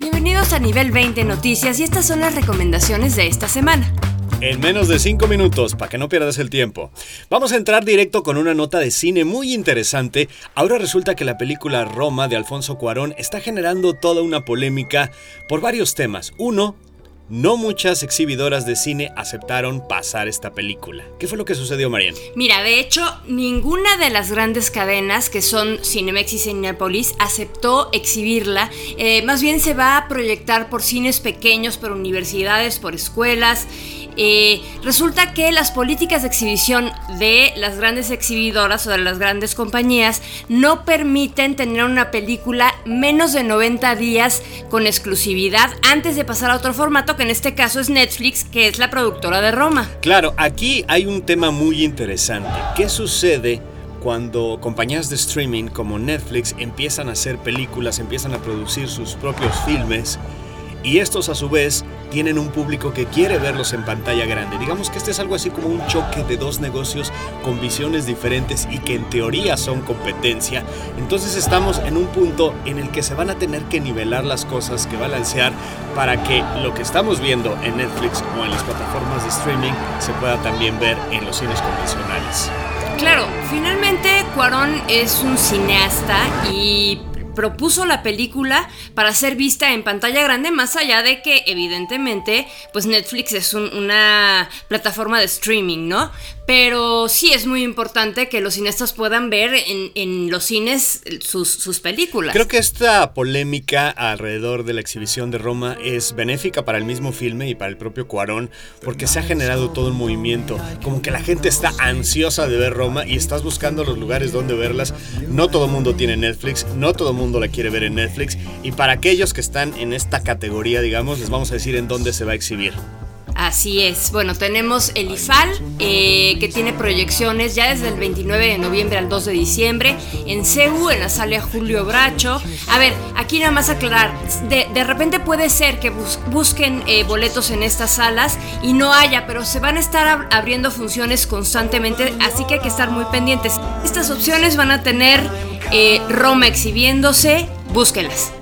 Bienvenidos a Nivel 20 Noticias y estas son las recomendaciones de esta semana. En menos de 5 minutos, para que no pierdas el tiempo. Vamos a entrar directo con una nota de cine muy interesante. Ahora resulta que la película Roma de Alfonso Cuarón está generando toda una polémica por varios temas. Uno, no muchas exhibidoras de cine aceptaron pasar esta película. ¿Qué fue lo que sucedió, Mariana? Mira, de hecho, ninguna de las grandes cadenas que son Cinemex y Cinepolis aceptó exhibirla. Eh, más bien se va a proyectar por cines pequeños, por universidades, por escuelas. Eh, resulta que las políticas de exhibición de las grandes exhibidoras o de las grandes compañías no permiten tener una película menos de 90 días con exclusividad antes de pasar a otro formato, que en este caso es Netflix, que es la productora de Roma. Claro, aquí hay un tema muy interesante. ¿Qué sucede? cuando compañías de streaming como Netflix empiezan a hacer películas, empiezan a producir sus propios filmes y estos a su vez tienen un público que quiere verlos en pantalla grande. Digamos que este es algo así como un choque de dos negocios con visiones diferentes y que en teoría son competencia. Entonces estamos en un punto en el que se van a tener que nivelar las cosas, que balancear para que lo que estamos viendo en Netflix o en las plataformas de streaming se pueda también ver en los cines convencionales. Claro, finalmente Cuarón es un cineasta y propuso la película para ser vista en pantalla grande, más allá de que evidentemente pues Netflix es una plataforma de streaming, ¿no? Pero sí es muy importante que los cineastas puedan ver en, los cines sus, películas. Creo que esta polémica alrededor de la exhibición de Roma es benéfica para el mismo filme y para el propio Cuarón, porque se ha generado todo un movimiento. Como que la gente está ansiosa de ver Roma y estás buscando los lugares donde verlas. No todo el mundo tiene Netflix, no todo el mundo la quiere ver en Netflix. Y para aquellos que están en esta categoría, digamos, les vamos a decir en dónde se va a exhibir. Así es. Bueno, tenemos el IFAL, eh, que tiene proyecciones ya desde el 29 de noviembre al 2 de diciembre, en CEU, en la sala Julio Bracho. A ver, aquí nada más aclarar, de, repente puede ser que busquen eh, boletos en estas salas y no haya, pero se van a estar abriendo funciones constantemente, así que hay que estar muy pendientes. Estas opciones van a tener eh, Roma exhibiéndose, búsquenlas.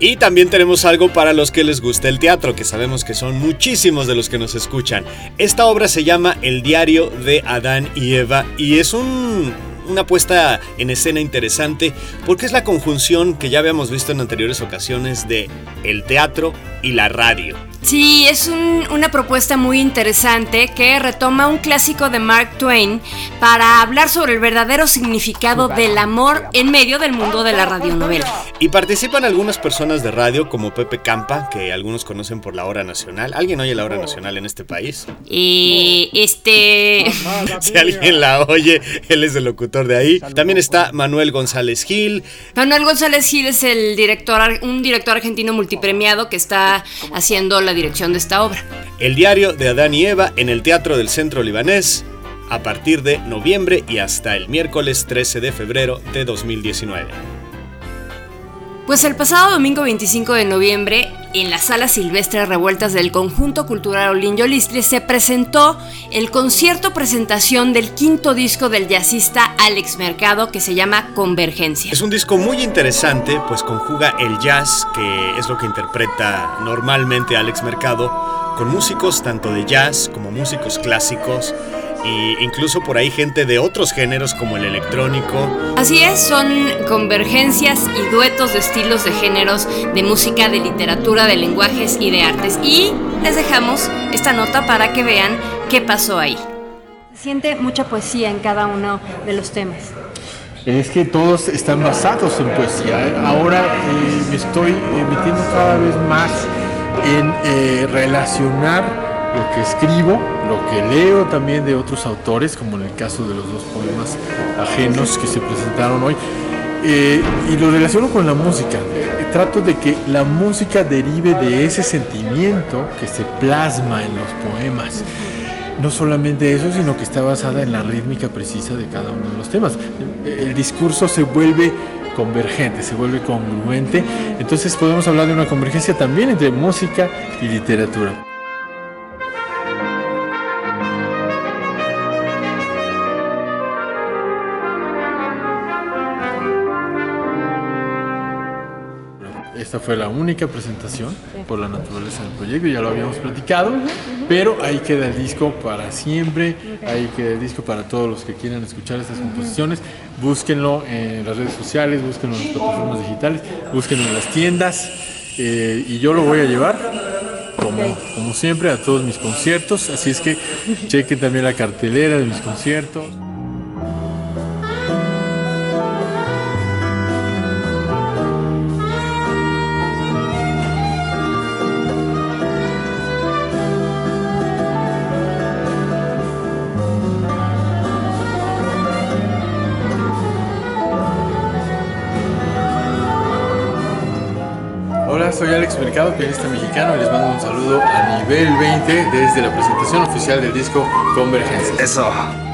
Y también tenemos algo para los que les gusta el teatro, que sabemos que son muchísimos de los que nos escuchan. Esta obra se llama El diario de Adán y Eva y es una puesta en escena interesante porque es la conjunción que ya habíamos visto en anteriores ocasiones de el teatro y la radio. Sí, es una propuesta muy interesante que retoma un clásico de Mark Twain para hablar sobre el verdadero significado del amor en medio del mundo de la radionovela. Y participan algunas personas de radio como Pepe Campa, que algunos conocen por la hora nacional. ¿Alguien oye la hora nacional en este país? Y este... si alguien la oye, él es el locutor de ahí. También está Manuel González Gil. Manuel González Gil es el director, un director argentino multipremiado que está haciendo la dirección de esta obra. El diario de Adán y Eva en el Teatro del Centro Libanés a partir de noviembre y hasta el miércoles 13 de febrero de 2019. Pues el pasado domingo 25 de noviembre, en la sala silvestre revueltas del Conjunto Cultural Olin Yolistri, se presentó el concierto presentación del quinto disco del jazzista Alex Mercado que se llama Convergencia. Es un disco muy interesante, pues conjuga el jazz, que es lo que interpreta normalmente Alex Mercado, con músicos tanto de jazz como músicos clásicos e incluso por ahí gente de otros géneros como el electrónico. Así es, son convergencias y duetos de estilos de géneros, de música, de literatura, de lenguajes y de artes. Y les dejamos esta nota para que vean qué pasó ahí. Se siente mucha poesía en cada uno de los temas. Es que todos están basados en poesía. Ahora eh, me estoy metiendo cada vez más en eh, relacionar lo que escribo, lo que leo también de otros autores, como en el caso de los dos poemas ajenos que se presentaron hoy, eh, y lo relaciono con la música. trato de que la música derive de ese sentimiento que se plasma en los poemas. No solamente eso, sino que está basada en la rítmica precisa de cada uno de los temas. El discurso se vuelve convergente, se vuelve congruente. Entonces podemos hablar de una convergencia también entre música y literatura. Esta fue la única presentación por la naturaleza del proyecto, ya lo habíamos platicado, pero ahí queda el disco para siempre, ahí queda el disco para todos los que quieran escuchar estas composiciones. Búsquenlo en las redes sociales, búsquenlo en las plataformas digitales, búsquenlo en las tiendas eh, y yo lo voy a llevar como, como siempre a todos mis conciertos, así es que chequen también la cartelera de mis conciertos. Soy Alex Mercado, pianista mexicano, y les mando un saludo a nivel 20 desde la presentación oficial del disco Convergencia. Eso.